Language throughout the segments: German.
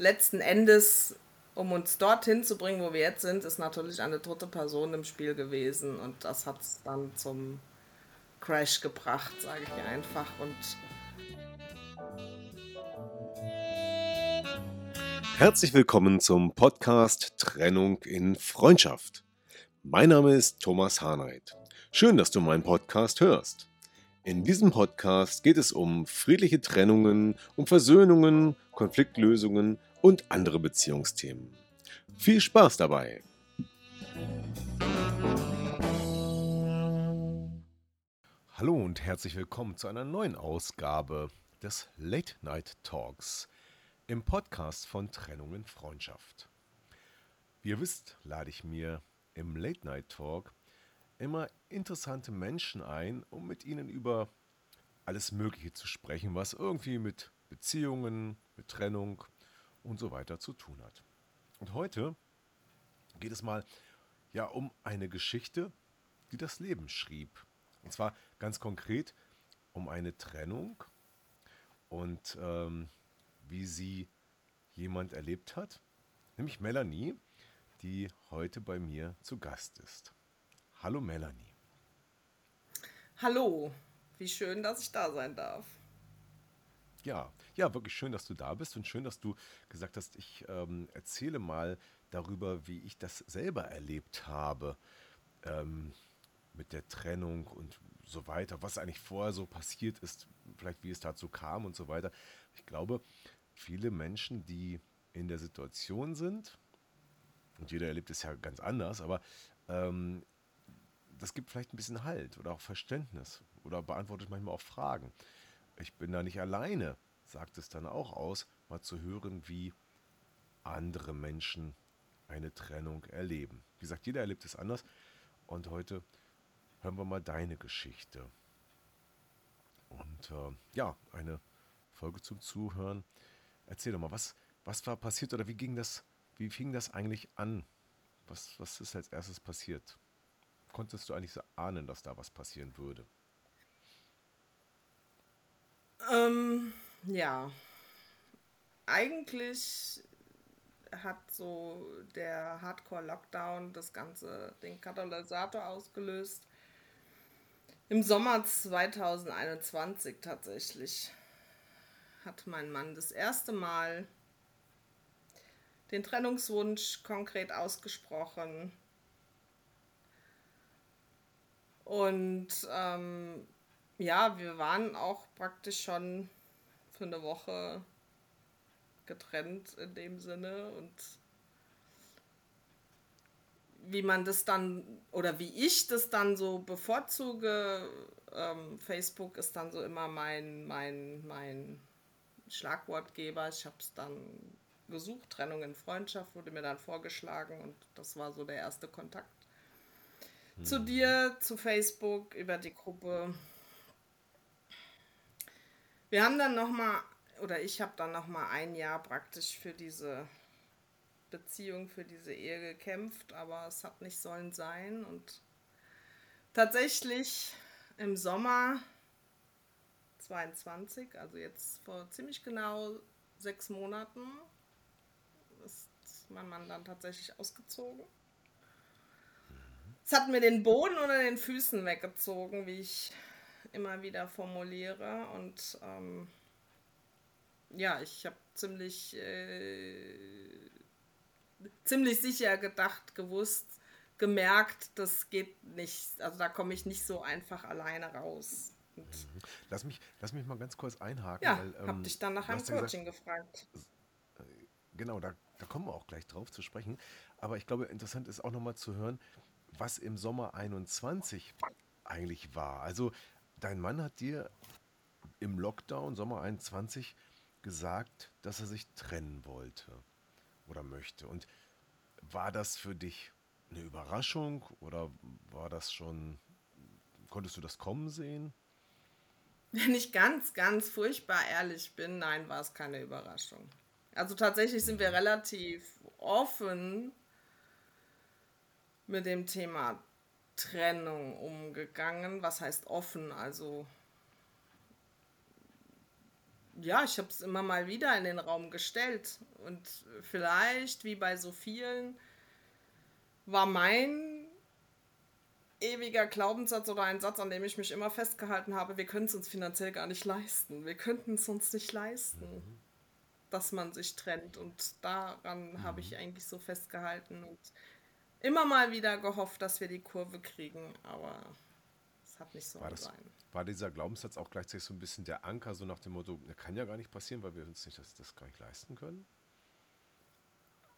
Letzten Endes, um uns dorthin zu bringen, wo wir jetzt sind, ist natürlich eine dritte Person im Spiel gewesen und das hat es dann zum Crash gebracht, sage ich einfach. Und Herzlich willkommen zum Podcast Trennung in Freundschaft. Mein Name ist Thomas Harnight. Schön, dass du meinen Podcast hörst. In diesem Podcast geht es um friedliche Trennungen, um Versöhnungen, Konfliktlösungen und andere Beziehungsthemen. Viel Spaß dabei! Hallo und herzlich willkommen zu einer neuen Ausgabe des Late Night Talks im Podcast von Trennung in Freundschaft. Wie ihr wisst, lade ich mir im Late Night Talk immer interessante Menschen ein, um mit ihnen über alles Mögliche zu sprechen, was irgendwie mit Beziehungen, mit Trennung und so weiter zu tun hat. Und heute geht es mal ja um eine Geschichte, die das Leben schrieb. Und zwar ganz konkret um eine Trennung und ähm, wie sie jemand erlebt hat, nämlich Melanie, die heute bei mir zu Gast ist. Hallo Melanie. Hallo, wie schön, dass ich da sein darf. Ja, ja, wirklich schön, dass du da bist und schön, dass du gesagt hast, ich ähm, erzähle mal darüber, wie ich das selber erlebt habe ähm, mit der Trennung und so weiter, was eigentlich vorher so passiert ist, vielleicht wie es dazu kam und so weiter. Ich glaube, viele Menschen, die in der Situation sind, und jeder erlebt es ja ganz anders, aber ähm, das gibt vielleicht ein bisschen Halt oder auch Verständnis oder beantwortet manchmal auch Fragen. Ich bin da nicht alleine, sagt es dann auch aus, mal zu hören, wie andere Menschen eine Trennung erleben. Wie gesagt, jeder erlebt es anders und heute hören wir mal deine Geschichte. Und äh, ja, eine Folge zum Zuhören. Erzähl doch mal, was, was war passiert oder wie ging das, wie fing das eigentlich an? Was, was ist als erstes passiert? konntest du eigentlich so ahnen, dass da was passieren würde? Ähm, ja. Eigentlich hat so der Hardcore-Lockdown das ganze, den Katalysator ausgelöst. Im Sommer 2021 tatsächlich hat mein Mann das erste Mal den Trennungswunsch konkret ausgesprochen und ähm, ja, wir waren auch praktisch schon für eine Woche getrennt in dem Sinne und wie man das dann oder wie ich das dann so bevorzuge, ähm, Facebook ist dann so immer mein, mein, mein Schlagwortgeber. Ich habe es dann gesucht, Trennung in Freundschaft wurde mir dann vorgeschlagen und das war so der erste Kontakt zu dir, zu Facebook, über die Gruppe. Wir haben dann nochmal, oder ich habe dann nochmal ein Jahr praktisch für diese Beziehung, für diese Ehe gekämpft, aber es hat nicht sollen sein. Und tatsächlich im Sommer 22, also jetzt vor ziemlich genau sechs Monaten, ist mein Mann dann tatsächlich ausgezogen. Es hat mir den Boden unter den Füßen weggezogen, wie ich immer wieder formuliere. Und ähm, ja, ich habe ziemlich, äh, ziemlich sicher gedacht, gewusst, gemerkt, das geht nicht. Also da komme ich nicht so einfach alleine raus. Und mhm. lass, mich, lass mich mal ganz kurz einhaken. Ja, weil, ähm, habe dich dann nach einem Coaching gesagt, gefragt. Äh, genau, da, da kommen wir auch gleich drauf zu sprechen. Aber ich glaube, interessant ist auch nochmal zu hören, was im Sommer 21 eigentlich war. Also dein Mann hat dir im Lockdown Sommer 21 gesagt, dass er sich trennen wollte oder möchte. Und war das für dich eine Überraschung oder war das schon, konntest du das kommen sehen? Wenn ich ganz, ganz furchtbar ehrlich bin, nein, war es keine Überraschung. Also tatsächlich sind wir relativ offen mit dem Thema Trennung umgegangen. Was heißt offen? Also ja, ich habe es immer mal wieder in den Raum gestellt. Und vielleicht, wie bei so vielen, war mein ewiger Glaubenssatz oder ein Satz, an dem ich mich immer festgehalten habe, wir können es uns finanziell gar nicht leisten. Wir könnten es uns nicht leisten, mhm. dass man sich trennt. Und daran mhm. habe ich eigentlich so festgehalten und immer mal wieder gehofft, dass wir die Kurve kriegen. Aber es hat nicht so war das, sein. War dieser Glaubenssatz auch gleichzeitig so ein bisschen der Anker, so nach dem Motto, das kann ja gar nicht passieren, weil wir uns nicht das, das gar nicht leisten können?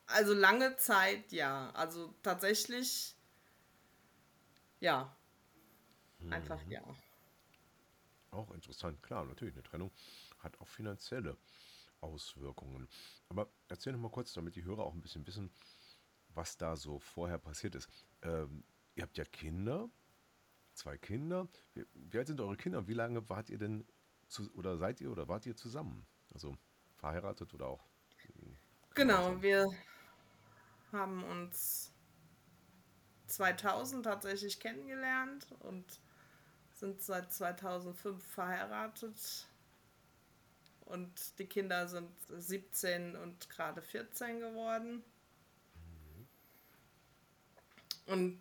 Also lange Zeit ja. Also tatsächlich ja. Einfach mhm. ja. Auch interessant, klar, natürlich. Eine Trennung hat auch finanzielle Auswirkungen. Aber erzähl noch mal kurz, damit die Hörer auch ein bisschen wissen, was da so vorher passiert ist. Ähm, ihr habt ja Kinder, zwei Kinder. Wie, wie, alt sind eure Kinder? Wie lange wart ihr denn zu, oder seid ihr oder wart ihr zusammen? Also verheiratet oder auch? Genau, wir haben uns 2000 tatsächlich kennengelernt und sind seit 2005 verheiratet. Und die Kinder sind 17 und gerade 14 geworden. Und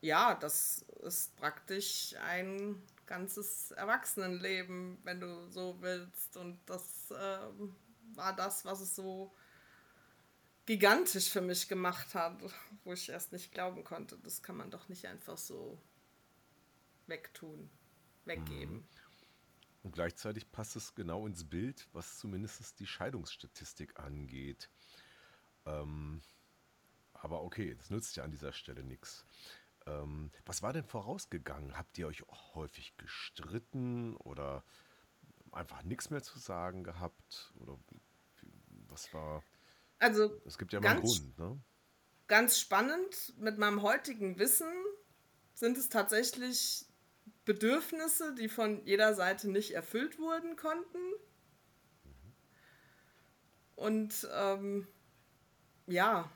ja, das ist praktisch ein ganzes Erwachsenenleben, wenn du so willst. Und das äh, war das, was es so gigantisch für mich gemacht hat, wo ich erst nicht glauben konnte. Das kann man doch nicht einfach so wegtun, weggeben. Mhm. Und gleichzeitig passt es genau ins Bild, was zumindest die Scheidungsstatistik angeht. Ähm, aber okay, das nützt ja an dieser Stelle nichts. Ähm, was war denn vorausgegangen? Habt ihr euch häufig gestritten oder einfach nichts mehr zu sagen gehabt? Oder was war also es gibt ja mal einen Grund, ne? Ganz spannend, mit meinem heutigen Wissen sind es tatsächlich Bedürfnisse, die von jeder Seite nicht erfüllt wurden konnten. Und ähm, ja,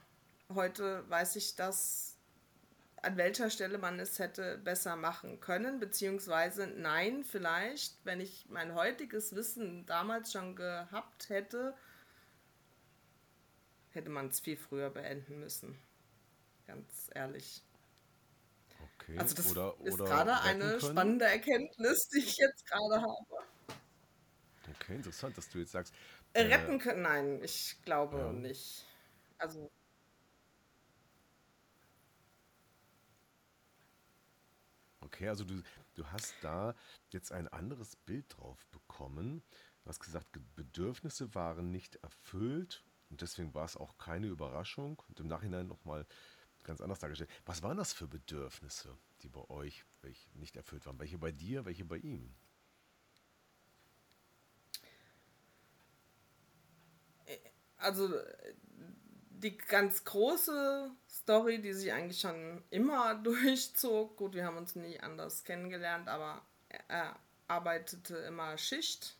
heute weiß ich, dass an welcher Stelle man es hätte besser machen können, beziehungsweise nein, vielleicht, wenn ich mein heutiges Wissen damals schon gehabt hätte, hätte man es viel früher beenden müssen. Ganz ehrlich. Okay. Also das oder, ist gerade eine können. spannende Erkenntnis, die ich jetzt gerade habe. Okay, interessant, dass du jetzt sagst. Äh, retten können, nein, ich glaube ja. nicht. Also. Okay, also du, du hast da jetzt ein anderes Bild drauf bekommen. Du hast gesagt, Bedürfnisse waren nicht erfüllt und deswegen war es auch keine Überraschung und im Nachhinein nochmal ganz anders dargestellt. Was waren das für Bedürfnisse, die bei euch nicht erfüllt waren? Welche bei dir, welche bei ihm? Also die ganz große Story, die sich eigentlich schon immer durchzog, gut, wir haben uns nie anders kennengelernt, aber er arbeitete immer Schicht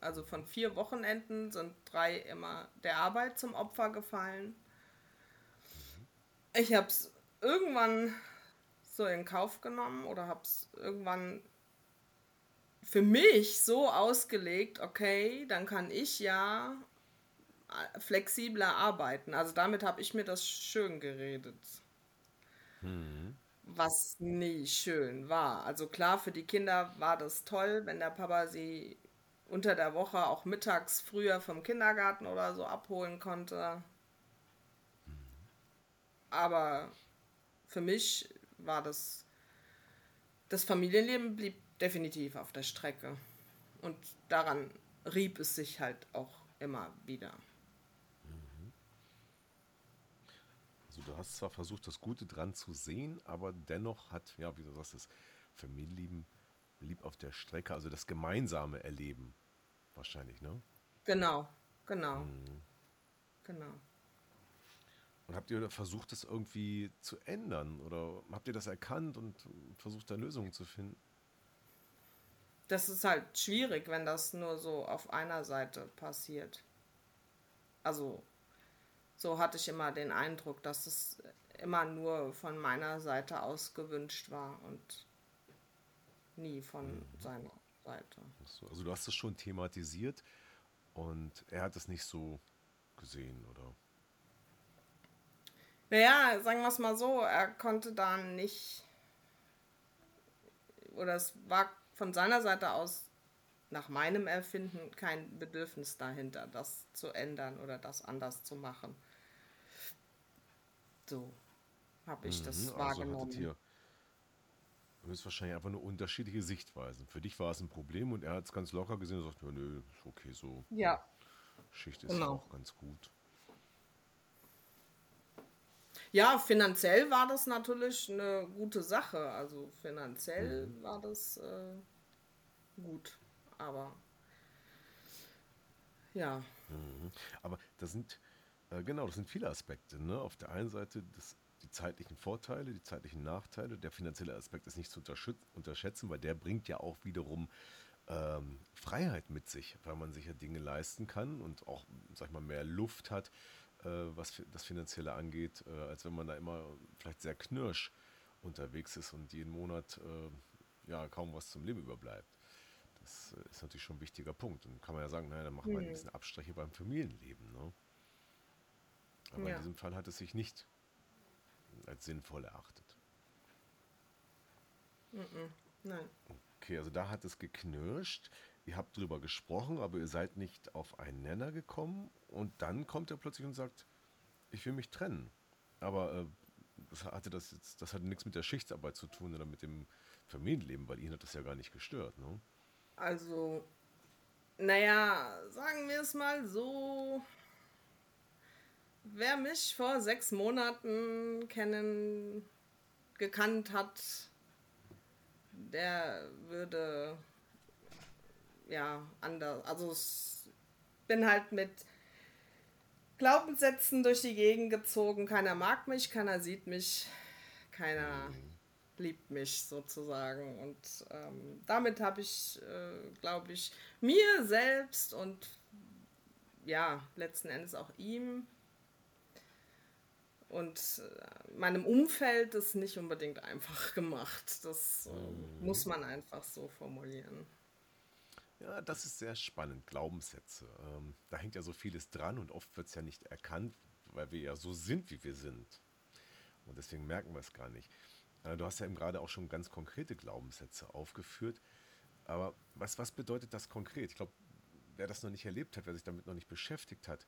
also von vier Wochenenden sind drei immer der Arbeit zum Opfer gefallen. Ich habe es irgendwann so in Kauf genommen oder habe es irgendwann für mich so ausgelegt, okay, dann kann ich ja flexibler arbeiten. Also damit habe ich mir das schön geredet. Mhm. Was nie schön war. Also klar, für die Kinder war das toll, wenn der Papa sie unter der Woche auch mittags früher vom Kindergarten oder so abholen konnte. Aber für mich war das, das Familienleben blieb definitiv auf der Strecke. Und daran rieb es sich halt auch immer wieder. Also du hast zwar versucht, das Gute dran zu sehen, aber dennoch hat, ja, wie du sagst, das Familienleben blieb auf der Strecke, also das gemeinsame Erleben wahrscheinlich, ne? Genau, genau. Mhm. Genau. Und habt ihr versucht, das irgendwie zu ändern? Oder habt ihr das erkannt und versucht, da Lösungen zu finden? Das ist halt schwierig, wenn das nur so auf einer Seite passiert. Also, so hatte ich immer den Eindruck, dass es immer nur von meiner Seite aus gewünscht war und nie von mhm. seiner Seite. Also du hast es schon thematisiert und er hat es nicht so gesehen, oder? Naja, sagen wir es mal so, er konnte da nicht, oder es war von seiner Seite aus nach meinem Erfinden kein Bedürfnis dahinter, das zu ändern oder das anders zu machen. So habe ich mhm, das also wahrgenommen. Ihr wahrscheinlich einfach nur unterschiedliche Sichtweisen. Für dich war es ein Problem und er hat es ganz locker gesehen und sagt, ja, nö, ist okay so. Ja. Schicht ist genau. auch ganz gut. Ja, finanziell war das natürlich eine gute Sache. Also finanziell mhm. war das äh, gut, aber ja. Mhm. Aber das sind, äh, genau, das sind viele Aspekte. Ne? Auf der einen Seite das, die zeitlichen Vorteile, die zeitlichen Nachteile. Der finanzielle Aspekt ist nicht zu unterschätzen, weil der bringt ja auch wiederum ähm, Freiheit mit sich, weil man sich ja Dinge leisten kann und auch, sag ich mal, mehr Luft hat, äh, was das Finanzielle angeht, äh, als wenn man da immer vielleicht sehr knirsch unterwegs ist und jeden Monat äh, ja kaum was zum Leben überbleibt. Das äh, ist natürlich schon ein wichtiger Punkt. Und kann man ja sagen, naja, dann machen wir ein bisschen Abstriche beim Familienleben. Ne? Aber ja. in diesem Fall hat es sich nicht als sinnvoll erachtet. Nein. Okay, also da hat es geknirscht. Ihr habt drüber gesprochen, aber ihr seid nicht auf einen Nenner gekommen. Und dann kommt er plötzlich und sagt, ich will mich trennen. Aber äh, das hatte das jetzt, das hatte nichts mit der Schichtsarbeit zu tun oder mit dem Familienleben, weil ihn hat das ja gar nicht gestört, ne? Also, naja, sagen wir es mal so. Wer mich vor sechs Monaten kennen, gekannt hat, der würde ja anders. Also ich bin halt mit Glaubenssätzen durch die Gegend gezogen. Keiner mag mich, keiner sieht mich, keiner liebt mich sozusagen. Und ähm, damit habe ich, äh, glaube ich, mir selbst und ja, letzten Endes auch ihm und äh, meinem Umfeld das nicht unbedingt einfach gemacht. Das äh, mhm. muss man einfach so formulieren. Ja, das ist sehr spannend, Glaubenssätze. Ähm, da hängt ja so vieles dran und oft wird es ja nicht erkannt, weil wir ja so sind, wie wir sind. Und deswegen merken wir es gar nicht. Äh, du hast ja eben gerade auch schon ganz konkrete Glaubenssätze aufgeführt. Aber was, was bedeutet das konkret? Ich glaube, wer das noch nicht erlebt hat, wer sich damit noch nicht beschäftigt hat,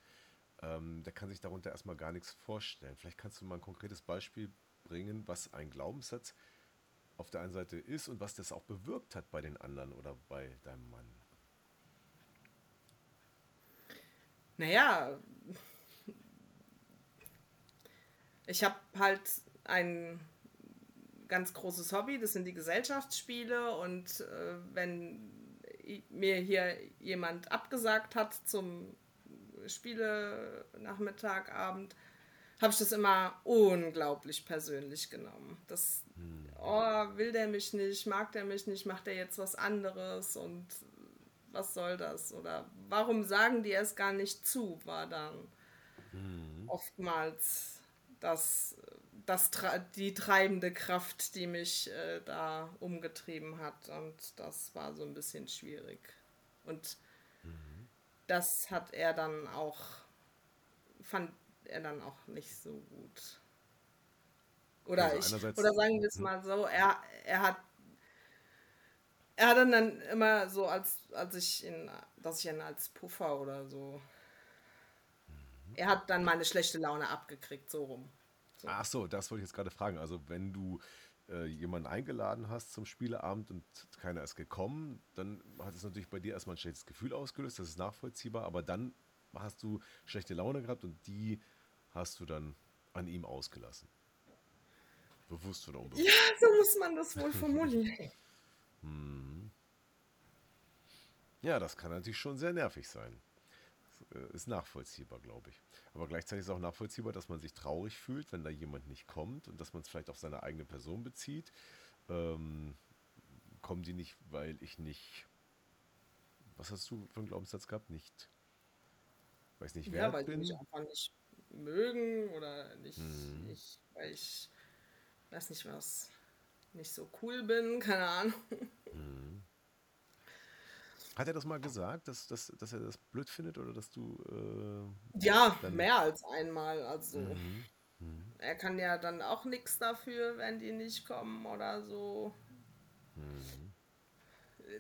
ähm, der kann sich darunter erstmal gar nichts vorstellen. Vielleicht kannst du mal ein konkretes Beispiel bringen, was ein Glaubenssatz auf der einen Seite ist und was das auch bewirkt hat bei den anderen oder bei deinem Mann. Naja, ich habe halt ein ganz großes Hobby, das sind die Gesellschaftsspiele und äh, wenn mir hier jemand abgesagt hat zum Spiele Nachmittag, Abend, habe ich das immer unglaublich persönlich genommen. Das, hm. oh, will der mich nicht, mag der mich nicht, macht er jetzt was anderes und was soll das? Oder warum sagen die es gar nicht zu, war dann hm. oftmals das, das, die treibende Kraft, die mich äh, da umgetrieben hat. Und das war so ein bisschen schwierig. Und das hat er dann auch, fand er dann auch nicht so gut. Oder, also ich, oder sagen wir es mal so, er, er hat er hat dann, dann immer so, als, als ich ihn, dass ich ihn als Puffer oder so. Er hat dann meine schlechte Laune abgekriegt, so rum. So. Ach so, das wollte ich jetzt gerade fragen. Also, wenn du äh, jemanden eingeladen hast zum Spieleabend und keiner ist gekommen, dann hat es natürlich bei dir erstmal ein schlechtes Gefühl ausgelöst, das ist nachvollziehbar, aber dann hast du schlechte Laune gehabt und die hast du dann an ihm ausgelassen. Bewusst oder unbewusst? Ja, so muss man das wohl formulieren. hm. Ja, das kann natürlich schon sehr nervig sein. Äh, ist nachvollziehbar, glaube ich. Aber gleichzeitig ist auch nachvollziehbar, dass man sich traurig fühlt, wenn da jemand nicht kommt und dass man es vielleicht auf seine eigene Person bezieht. Ähm, kommen die nicht, weil ich nicht. Was hast du für einen Glaubenssatz gehabt? Nicht. Ich nicht wert ja, weil bin? mich einfach nicht mögen oder nicht, mhm. nicht, weil ich weiß nicht was, nicht so cool bin, keine Ahnung. Mhm. Hat er das mal gesagt, dass, dass, dass er das blöd findet oder dass du. Äh, ja, mehr als einmal. Also, mhm. Mhm. er kann ja dann auch nichts dafür, wenn die nicht kommen oder so. Mhm.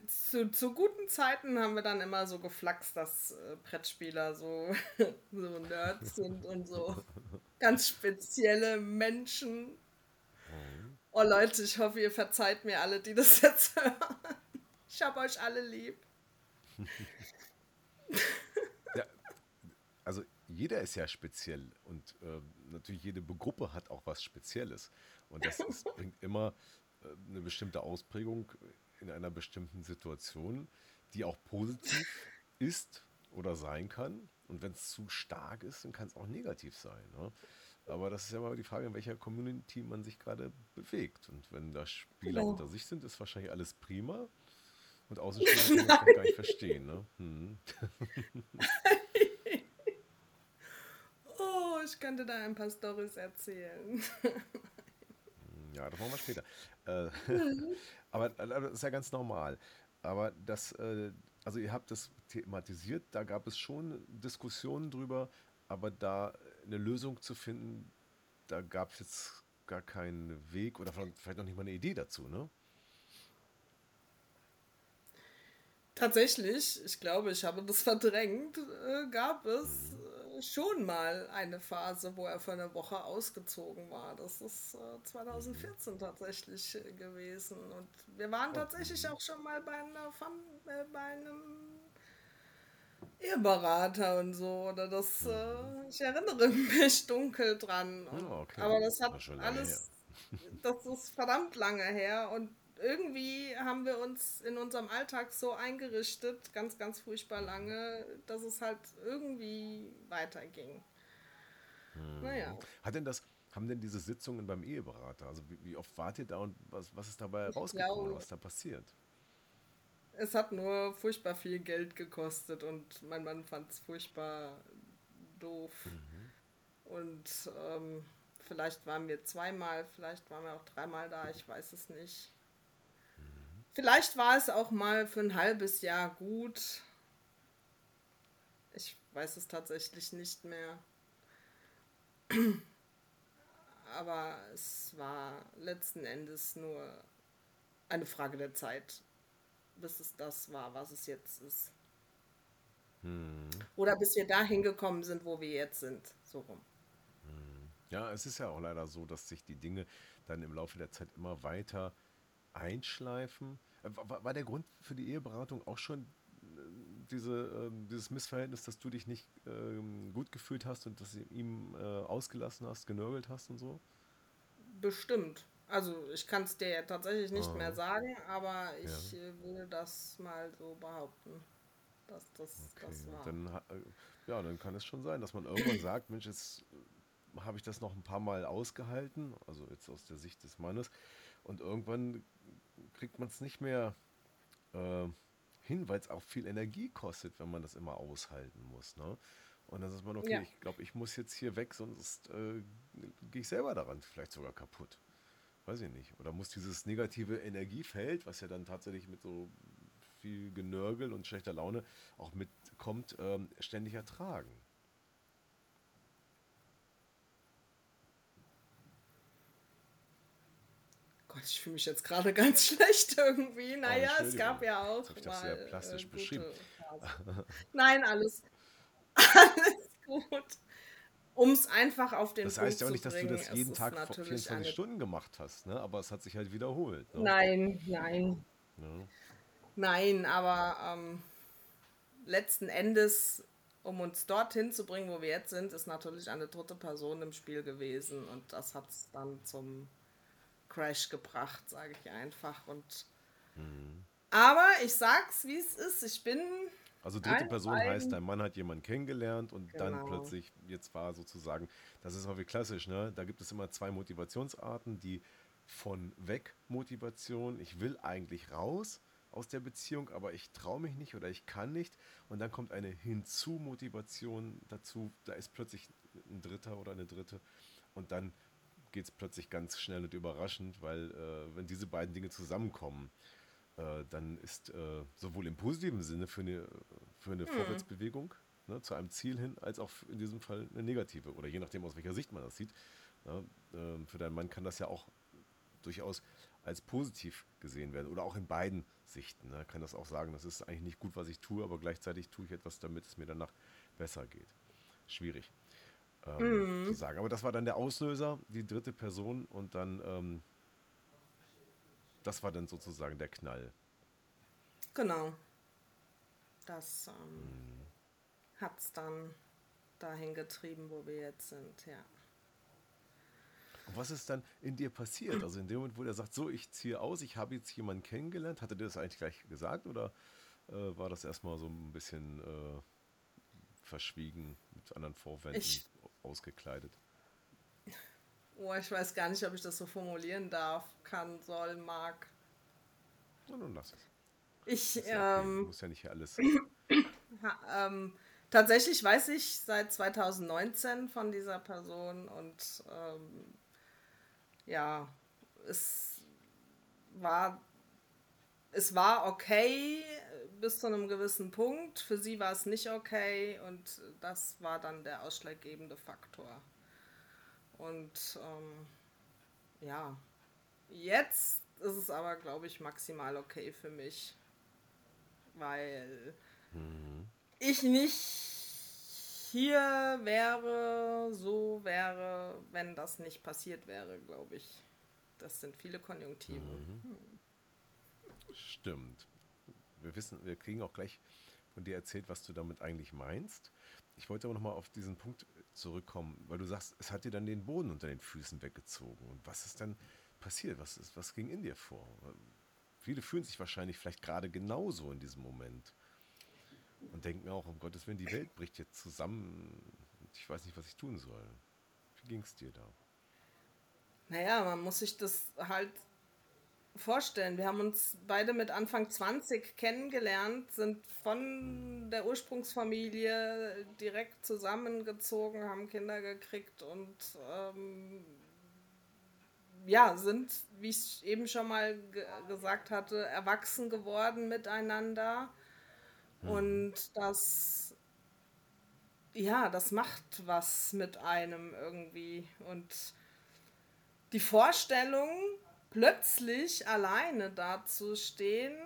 Zu, zu, guten Zeiten haben wir dann immer so geflaxt, dass äh, Brettspieler so, so Nerds sind und so ganz spezielle Menschen. Mhm. Oh Leute, ich hoffe, ihr verzeiht mir alle, die das jetzt hören. Ich habe euch alle lieb. ja, also jeder ist ja speziell und äh, natürlich jede Gruppe hat auch was Spezielles. Und das ist, bringt immer äh, eine bestimmte Ausprägung in einer bestimmten Situation, die auch positiv ist oder sein kann. Und wenn es zu stark ist, dann kann es auch negativ sein. Ne? Aber das ist ja mal die Frage, in welcher Community man sich gerade bewegt. Und wenn da Spieler genau. unter sich sind, ist wahrscheinlich alles prima. Und Außenstehende kann das gar nicht verstehen, ne? Hm. oh, ich könnte da ein paar Storys erzählen. ja, das machen wir später. Äh, mhm. aber das ist ja ganz normal. Aber das, äh, also ihr habt das thematisiert, da gab es schon Diskussionen drüber, aber da eine Lösung zu finden, da gab es jetzt gar keinen Weg oder vielleicht noch nicht mal eine Idee dazu, ne? Tatsächlich, ich glaube, ich habe das verdrängt, äh, gab es äh, schon mal eine Phase, wo er für eine Woche ausgezogen war. Das ist äh, 2014 tatsächlich äh, gewesen. Und wir waren tatsächlich auch schon mal bei, einer Fam bei einem Eheberater und so. Oder das, äh, ich erinnere mich dunkel dran. Und, oh, okay. Aber das hat alles, das ist verdammt lange her und irgendwie haben wir uns in unserem Alltag so eingerichtet, ganz, ganz furchtbar lange, dass es halt irgendwie weiterging. Hm. Naja. Hat denn das, haben denn diese Sitzungen beim Eheberater, also wie, wie oft wart ihr da und was, was ist dabei ich rausgekommen, glaube, was da passiert? Es hat nur furchtbar viel Geld gekostet und mein Mann fand es furchtbar doof. Mhm. Und ähm, vielleicht waren wir zweimal, vielleicht waren wir auch dreimal da, ich weiß es nicht. Vielleicht war es auch mal für ein halbes Jahr gut. Ich weiß es tatsächlich nicht mehr. Aber es war letzten Endes nur eine Frage der Zeit, bis es das war, was es jetzt ist. Hm. Oder bis wir dahin gekommen sind, wo wir jetzt sind. So rum. Hm. Ja, es ist ja auch leider so, dass sich die Dinge dann im Laufe der Zeit immer weiter einschleifen. Äh, war, war der Grund für die Eheberatung auch schon äh, diese, äh, dieses Missverhältnis, dass du dich nicht ähm, gut gefühlt hast und dass du ihm äh, ausgelassen hast, genörgelt hast und so? Bestimmt. Also ich kann es dir ja tatsächlich nicht ah. mehr sagen, aber ich ja. Will das mal so behaupten, dass das, okay. das war. Dann, ja, dann kann es schon sein, dass man irgendwann sagt, Mensch, jetzt habe ich das noch ein paar Mal ausgehalten, also jetzt aus der Sicht des Mannes, und irgendwann kriegt man es nicht mehr äh, hin, weil es auch viel Energie kostet, wenn man das immer aushalten muss. Ne? Und dann ist man, okay, ja. ich glaube, ich muss jetzt hier weg, sonst äh, gehe ich selber daran vielleicht sogar kaputt. Weiß ich nicht. Oder muss dieses negative Energiefeld, was ja dann tatsächlich mit so viel Genörgel und schlechter Laune auch mitkommt, ähm, ständig ertragen. Gott, ich fühle mich jetzt gerade ganz schlecht irgendwie. Naja, oh, es gab ja auch. Jetzt ich das sehr plastisch äh, beschrieben. Nein, alles, alles gut. Um es einfach auf den Das heißt ja auch nicht, dass du das jeden Tag 24 eine... Stunden gemacht hast, ne? aber es hat sich halt wiederholt. Ne? Nein, nein. Ja. Nein, aber ähm, letzten Endes, um uns dorthin zu bringen, wo wir jetzt sind, ist natürlich eine dritte Person im Spiel gewesen und das hat es dann zum Crash gebracht, sage ich einfach. Und mhm. Aber ich sag's, wie es ist. Ich bin. Also dritte Person heißt, dein Mann hat jemanden kennengelernt und genau. dann plötzlich, jetzt war sozusagen, das ist auch wie klassisch, ne? Da gibt es immer zwei Motivationsarten, die von weg Motivation, ich will eigentlich raus aus der Beziehung, aber ich traue mich nicht oder ich kann nicht. Und dann kommt eine Hinzu-Motivation dazu, da ist plötzlich ein Dritter oder eine Dritte und dann geht es plötzlich ganz schnell und überraschend, weil äh, wenn diese beiden Dinge zusammenkommen, äh, dann ist äh, sowohl im positiven Sinne für eine, für eine hm. Vorwärtsbewegung ne, zu einem Ziel hin, als auch in diesem Fall eine negative oder je nachdem, aus welcher Sicht man das sieht. Ja, ähm, für deinen Mann kann das ja auch durchaus als positiv gesehen werden oder auch in beiden Sichten. Ne, kann das auch sagen, das ist eigentlich nicht gut, was ich tue, aber gleichzeitig tue ich etwas, damit es mir danach besser geht. Schwierig ähm, mm. sagen. Aber das war dann der Auslöser, die dritte Person und dann ähm, das war dann sozusagen der Knall. Genau. Das ähm, mhm. hat es dann dahin getrieben, wo wir jetzt sind, ja. Und was ist dann in dir passiert? Also in dem Moment, wo er sagt, so, ich ziehe aus, ich habe jetzt jemanden kennengelernt, hat er dir das eigentlich gleich gesagt oder äh, war das erstmal so ein bisschen äh, verschwiegen, mit anderen Vorwänden ich, ausgekleidet? Oh, ich weiß gar nicht, ob ich das so formulieren darf, kann, soll, mag. Na, nun lass es. Ich, ja okay. ähm, muss ja nicht alles. ha, ähm, tatsächlich weiß ich seit 2019 von dieser Person und ähm, ja, es war, es war okay bis zu einem gewissen Punkt. Für sie war es nicht okay und das war dann der ausschlaggebende Faktor. Und ähm, ja, jetzt ist es aber, glaube ich, maximal okay für mich, weil mhm. ich nicht hier wäre, so wäre, wenn das nicht passiert wäre, glaube ich. Das sind viele Konjunktive. Mhm. Stimmt. Wir wissen, wir kriegen auch gleich von dir erzählt, was du damit eigentlich meinst. Ich wollte aber nochmal auf diesen Punkt zurückkommen, weil du sagst, es hat dir dann den Boden unter den Füßen weggezogen. Und was ist dann passiert? Was, ist, was ging in dir vor? Viele fühlen sich wahrscheinlich vielleicht gerade genauso in diesem Moment und denken auch, um Gottes Willen, die Welt bricht jetzt zusammen. Ich weiß nicht, was ich tun soll. Wie ging es dir da? Naja, man muss sich das halt vorstellen. Wir haben uns beide mit Anfang 20 kennengelernt, sind von der Ursprungsfamilie direkt zusammengezogen, haben Kinder gekriegt und ähm, ja, sind, wie ich eben schon mal ge gesagt hatte, erwachsen geworden miteinander. Hm. Und das, ja, das macht was mit einem irgendwie. Und die Vorstellung, plötzlich alleine dazustehen.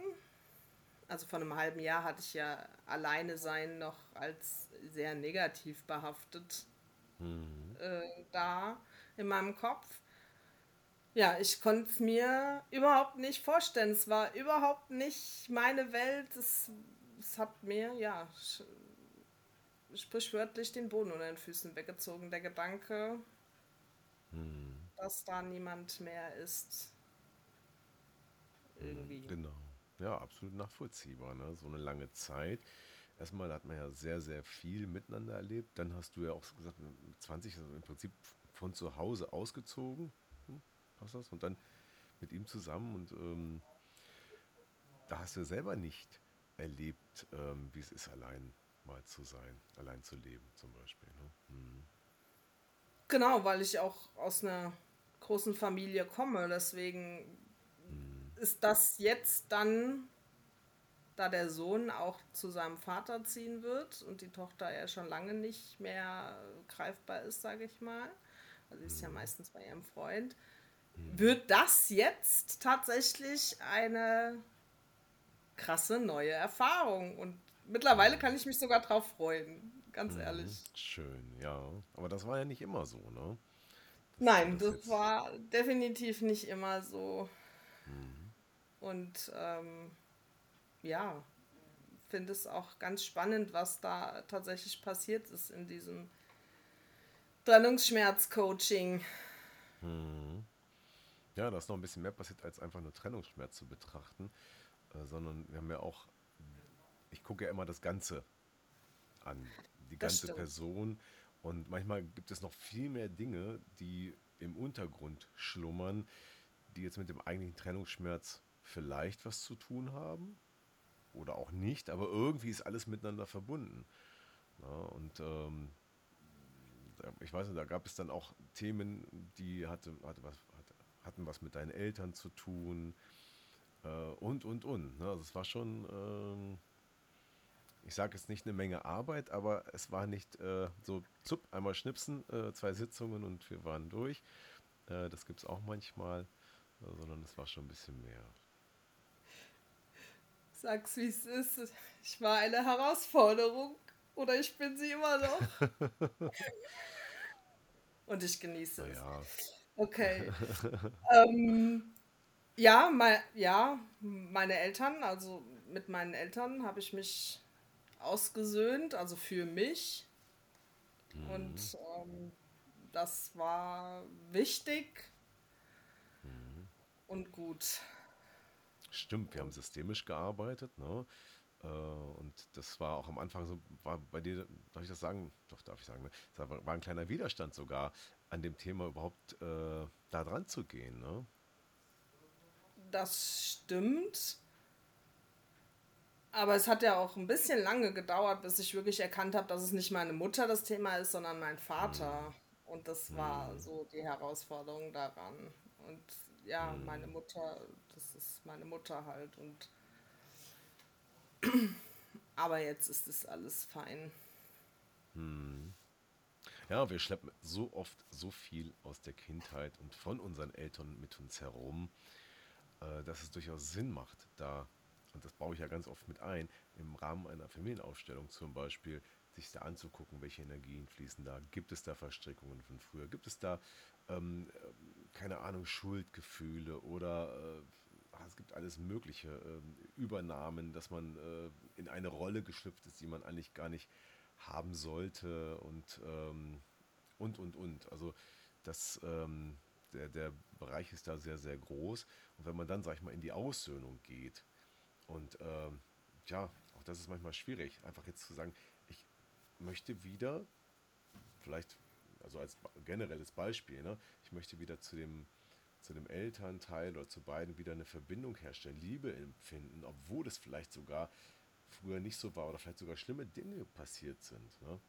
Also vor einem halben Jahr hatte ich ja alleine sein noch als sehr negativ behaftet mhm. äh, da in meinem Kopf. Ja, ich konnte es mir überhaupt nicht vorstellen. Es war überhaupt nicht meine Welt. Es, es hat mir, ja, sprichwörtlich den Boden unter den Füßen weggezogen. Der Gedanke, mhm. dass da niemand mehr ist irgendwie. Genau. Ja, absolut nachvollziehbar. Ne? So eine lange Zeit. Erstmal hat man ja sehr, sehr viel miteinander erlebt. Dann hast du ja auch gesagt, mit 20 also im Prinzip von zu Hause ausgezogen. Hm, passt das? Und dann mit ihm zusammen. Und ähm, da hast du selber nicht erlebt, ähm, wie es ist, allein mal zu sein, allein zu leben zum Beispiel. Ne? Hm. Genau, weil ich auch aus einer großen Familie komme. Deswegen ist das jetzt dann, da der Sohn auch zu seinem Vater ziehen wird und die Tochter ja schon lange nicht mehr greifbar ist, sage ich mal, also sie ist ja meistens bei ihrem Freund, wird das jetzt tatsächlich eine krasse neue Erfahrung und mittlerweile kann ich mich sogar drauf freuen, ganz mhm. ehrlich. Schön, ja. Aber das war ja nicht immer so, ne? Das Nein, das war definitiv nicht immer so. Mhm. Und ähm, ja, finde es auch ganz spannend, was da tatsächlich passiert ist in diesem Trennungsschmerz-Coaching. Hm. Ja, da ist noch ein bisschen mehr passiert, als einfach nur Trennungsschmerz zu betrachten. äh, sondern wir haben ja auch, ich gucke ja immer das Ganze an, die ganze Person. Und manchmal gibt es noch viel mehr Dinge, die im Untergrund schlummern, die jetzt mit dem eigentlichen Trennungsschmerz vielleicht was zu tun haben oder auch nicht, aber irgendwie ist alles miteinander verbunden. Ja, und ähm, ich weiß nicht, da gab es dann auch Themen, die hatte, hatte was, hatte, hatten was mit deinen Eltern zu tun äh, und, und, und. Ne? Also es war schon, äh, ich sage jetzt nicht eine Menge Arbeit, aber es war nicht äh, so, zupp, einmal schnipsen, äh, zwei Sitzungen und wir waren durch. Äh, das gibt es auch manchmal, sondern es war schon ein bisschen mehr. Sag's wie es ist. Ich war eine Herausforderung oder ich bin sie immer noch. Und ich genieße es. Ja. Okay. ähm, ja, mein, ja, meine Eltern, also mit meinen Eltern habe ich mich ausgesöhnt, also für mich. Mhm. Und ähm, das war wichtig mhm. und gut. Stimmt, wir haben systemisch gearbeitet, ne? Äh, und das war auch am Anfang so, war bei dir, darf ich das sagen? Doch, darf ich sagen, ne? War ein kleiner Widerstand sogar an dem Thema überhaupt äh, da dran zu gehen, ne? Das stimmt. Aber es hat ja auch ein bisschen lange gedauert, bis ich wirklich erkannt habe, dass es nicht meine Mutter das Thema ist, sondern mein Vater. Mhm. Und das war mhm. so die Herausforderung daran. Und ja, mhm. meine Mutter, das ist meine Mutter halt. Und aber jetzt ist es alles fein. Hm. Ja, wir schleppen so oft so viel aus der Kindheit und von unseren Eltern mit uns herum, äh, dass es durchaus Sinn macht, da, und das baue ich ja ganz oft mit ein, im Rahmen einer Familienaufstellung zum Beispiel, sich da anzugucken, welche Energien fließen da. Gibt es da Verstrickungen von früher? Gibt es da, ähm, keine Ahnung, Schuldgefühle oder äh, Ah, es gibt alles mögliche äh, Übernahmen, dass man äh, in eine Rolle geschlüpft ist, die man eigentlich gar nicht haben sollte und ähm, und und und. Also das ähm, der, der Bereich ist da sehr, sehr groß. Und wenn man dann, sag ich mal, in die Aussöhnung geht und ähm, ja, auch das ist manchmal schwierig, einfach jetzt zu sagen, ich möchte wieder, vielleicht, also als generelles Beispiel, ne, ich möchte wieder zu dem zu dem Elternteil oder zu beiden wieder eine Verbindung herstellen, Liebe empfinden, obwohl es vielleicht sogar früher nicht so war oder vielleicht sogar schlimme Dinge passiert sind. Ne?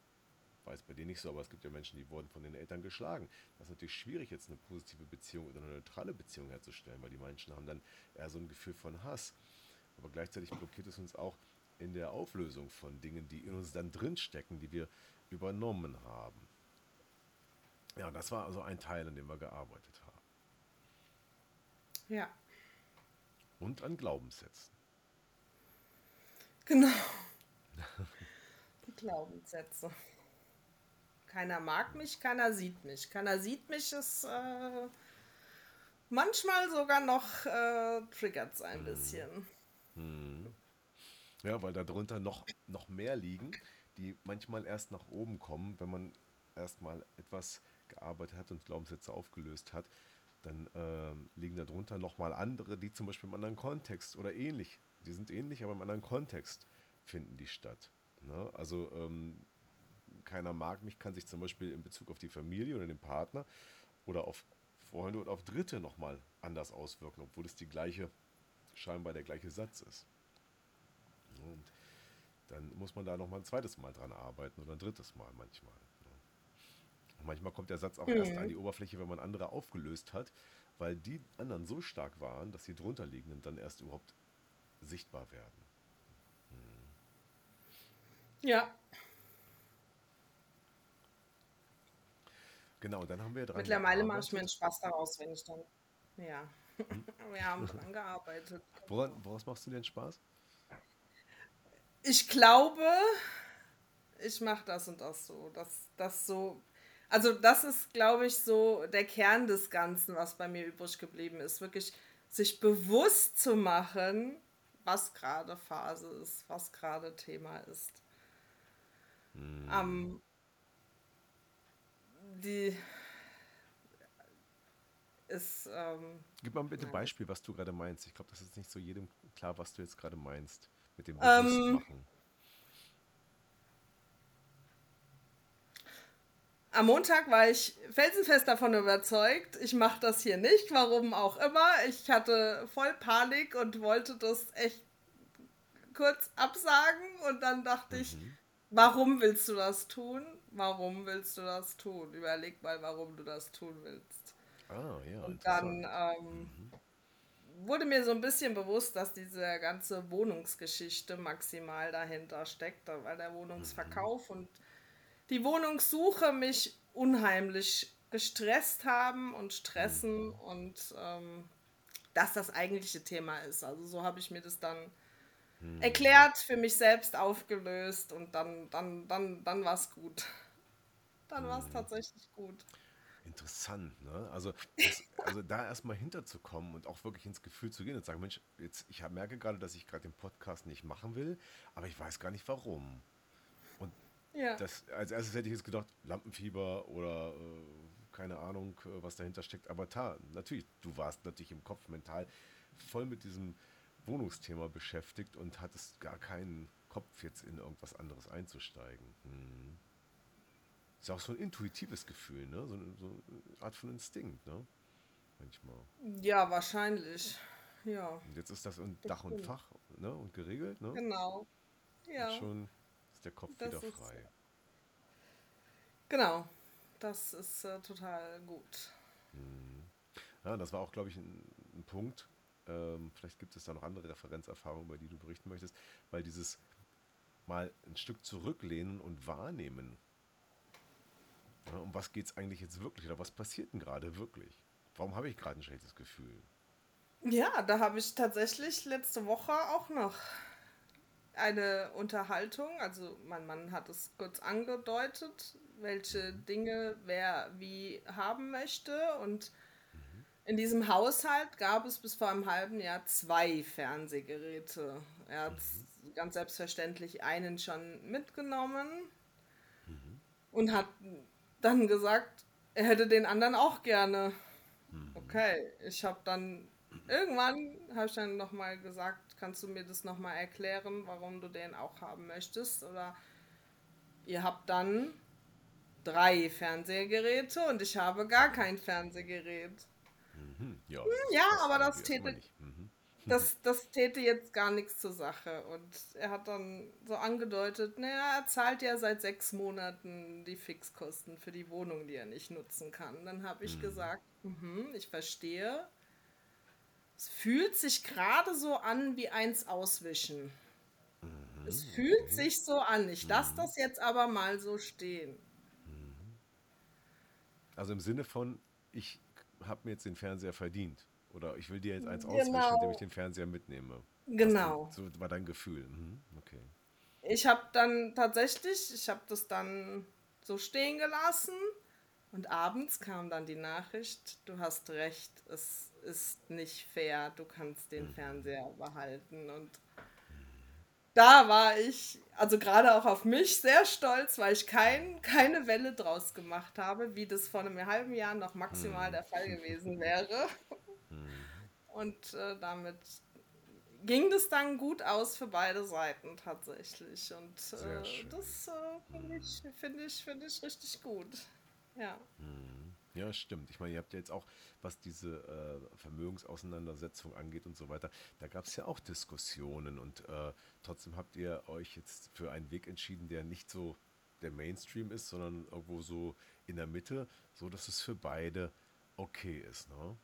Weiß bei dir nicht so, aber es gibt ja Menschen, die wurden von den Eltern geschlagen. Das ist natürlich schwierig, jetzt eine positive Beziehung oder eine neutrale Beziehung herzustellen, weil die Menschen haben dann eher so ein Gefühl von Hass. Aber gleichzeitig blockiert es uns auch in der Auflösung von Dingen, die in uns dann drinstecken, die wir übernommen haben. Ja, das war also ein Teil, an dem wir gearbeitet haben. Ja. Und an Glaubenssätzen. Genau. Die Glaubenssätze. Keiner mag mich, keiner sieht mich. Keiner sieht mich ist äh, manchmal sogar noch äh, triggert es ein hm. bisschen. Hm. Ja, weil darunter noch, noch mehr liegen, die manchmal erst nach oben kommen, wenn man erstmal etwas gearbeitet hat und Glaubenssätze aufgelöst hat, dann ähm, liegen darunter nochmal andere, die zum Beispiel im anderen Kontext oder ähnlich, die sind ähnlich, aber im anderen Kontext finden die statt. Ne? Also ähm, keiner mag mich, kann sich zum Beispiel in Bezug auf die Familie oder den Partner oder auf Freunde oder auf Dritte nochmal anders auswirken, obwohl es die gleiche, scheinbar der gleiche Satz ist. Und dann muss man da nochmal ein zweites Mal dran arbeiten oder ein drittes Mal manchmal. Manchmal kommt der Satz auch mhm. erst an die Oberfläche, wenn man andere aufgelöst hat, weil die anderen so stark waren, dass die drunterliegenden dann erst überhaupt sichtbar werden. Hm. Ja. Genau, dann haben wir dran Mittlerweile mache ich mir einen Spaß daraus, wenn ich dann. Ja. Hm? wir haben dran gearbeitet. Woran, woraus machst du denn Spaß? Ich glaube, ich mache das und das so. Das, das so also das ist, glaube ich, so der Kern des Ganzen, was bei mir übrig geblieben ist. Wirklich sich bewusst zu machen, was gerade Phase ist, was gerade Thema ist. Hm. Ähm, die, ist. Ähm, Gib mal bitte ein Beispiel, was du gerade meinst. Ich glaube, das ist nicht so jedem klar, was du jetzt gerade meinst mit dem Ähm, Am Montag war ich felsenfest davon überzeugt, ich mache das hier nicht, warum auch immer. Ich hatte voll Panik und wollte das echt kurz absagen und dann dachte ich, warum willst du das tun? Warum willst du das tun? Überleg mal, warum du das tun willst. Ah, ja, Und dann ähm, wurde mir so ein bisschen bewusst, dass diese ganze Wohnungsgeschichte maximal dahinter steckt, weil der Wohnungsverkauf und die Wohnungssuche mich unheimlich gestresst haben und stressen und ähm, das das eigentliche Thema ist. Also so habe ich mir das dann erklärt, für mich selbst aufgelöst und dann, dann, dann, dann war es gut. Dann war es tatsächlich gut. Interessant, ne? Also, das, also da erstmal hinterzukommen und auch wirklich ins Gefühl zu gehen und sagen, Mensch, jetzt, ich merke gerade, dass ich gerade den Podcast nicht machen will, aber ich weiß gar nicht warum. Ja. das, als erstes hätte ich jetzt gedacht, Lampenfieber oder äh, keine Ahnung, äh, was dahinter steckt. Aber da, natürlich, du warst natürlich im Kopf mental voll mit diesem Wohnungsthema beschäftigt und hattest gar keinen Kopf, jetzt in irgendwas anderes einzusteigen. Hm. Ist ja auch so ein intuitives Gefühl, ne? So, eine- so eine Art von Instinkt, ne? Manchmal. Ja, wahrscheinlich. Ja, Und jetzt ist das in Dach und. Fach, ne? Und geregelt, ne? genau. Ja, Und schon der Kopf Das wieder ist- frei. genau. Das ist äh, total gut. Ja, das war auch, glaube ich, ein, ein Punkt. Ähm, vielleicht gibt es da noch andere Referenzerfahrungen, über die du berichten möchtest, weil dieses mal ein Stück zurücklehnen und wahrnehmen. Ja, um was geht es eigentlich jetzt wirklich oder was passiert denn gerade wirklich? Warum habe ich gerade ein schlechtes Gefühl? Ja, da habe ich tatsächlich letzte Woche auch noch eine Unterhaltung. Also mein Mann hat es kurz angedeutet, welche Dinge wer wie haben möchte. Und in diesem Haushalt gab es bis vor einem halben Jahr zwei Fernsehgeräte. Er hat ganz selbstverständlich einen schon mitgenommen und hat dann gesagt, er hätte den anderen auch gerne. Okay, ich habe dann irgendwann habe ich dann noch mal gesagt, kannst du mir das noch mal erklären, warum du den auch haben möchtest? Oder ihr habt dann drei Fernsehgeräte und ich habe gar kein Fernsehgerät. Hm, ja, ja, aber das ich immer täte-. Mhm. Das, das täte jetzt gar nichts zur Sache. Und er hat dann so angedeutet, naja, er zahlt ja seit sechs Monaten die Fixkosten für die Wohnung, die er nicht nutzen kann. Dann habe ich gesagt, mhm, ich verstehe. Es fühlt sich gerade so an wie eins auswischen. Es fühlt sich so an. Ich lasse das jetzt aber mal so stehen. Also im Sinne von, ich habe mir jetzt den Fernseher verdient. Oder ich will dir jetzt eins Genau. auswischen, indem ich den Fernseher mitnehme. Genau. So war dein Gefühl. Mhm. Okay. Ich habe dann tatsächlich, ich habe das dann so stehen gelassen und abends kam dann die Nachricht, du hast recht, es ist nicht fair, du kannst den Fernseher behalten und da war ich, also gerade auch auf mich, sehr stolz, weil ich kein, keine Welle draus gemacht habe, wie das vor einem halben Jahr noch maximal der Fall gewesen wäre. Und äh, damit ging das dann gut aus für beide Seiten tatsächlich. Und äh, das äh, finde ich, finde ich, finde ich richtig gut. Ja. Ja, stimmt. Ich meine, ihr habt ja jetzt auch, was diese äh, Vermögensauseinandersetzung angeht und so weiter, da gab es ja auch Diskussionen und äh, trotzdem habt ihr euch jetzt für einen Weg entschieden, der nicht so der Mainstream ist, sondern irgendwo so in der Mitte, so dass es für beide okay ist, ne?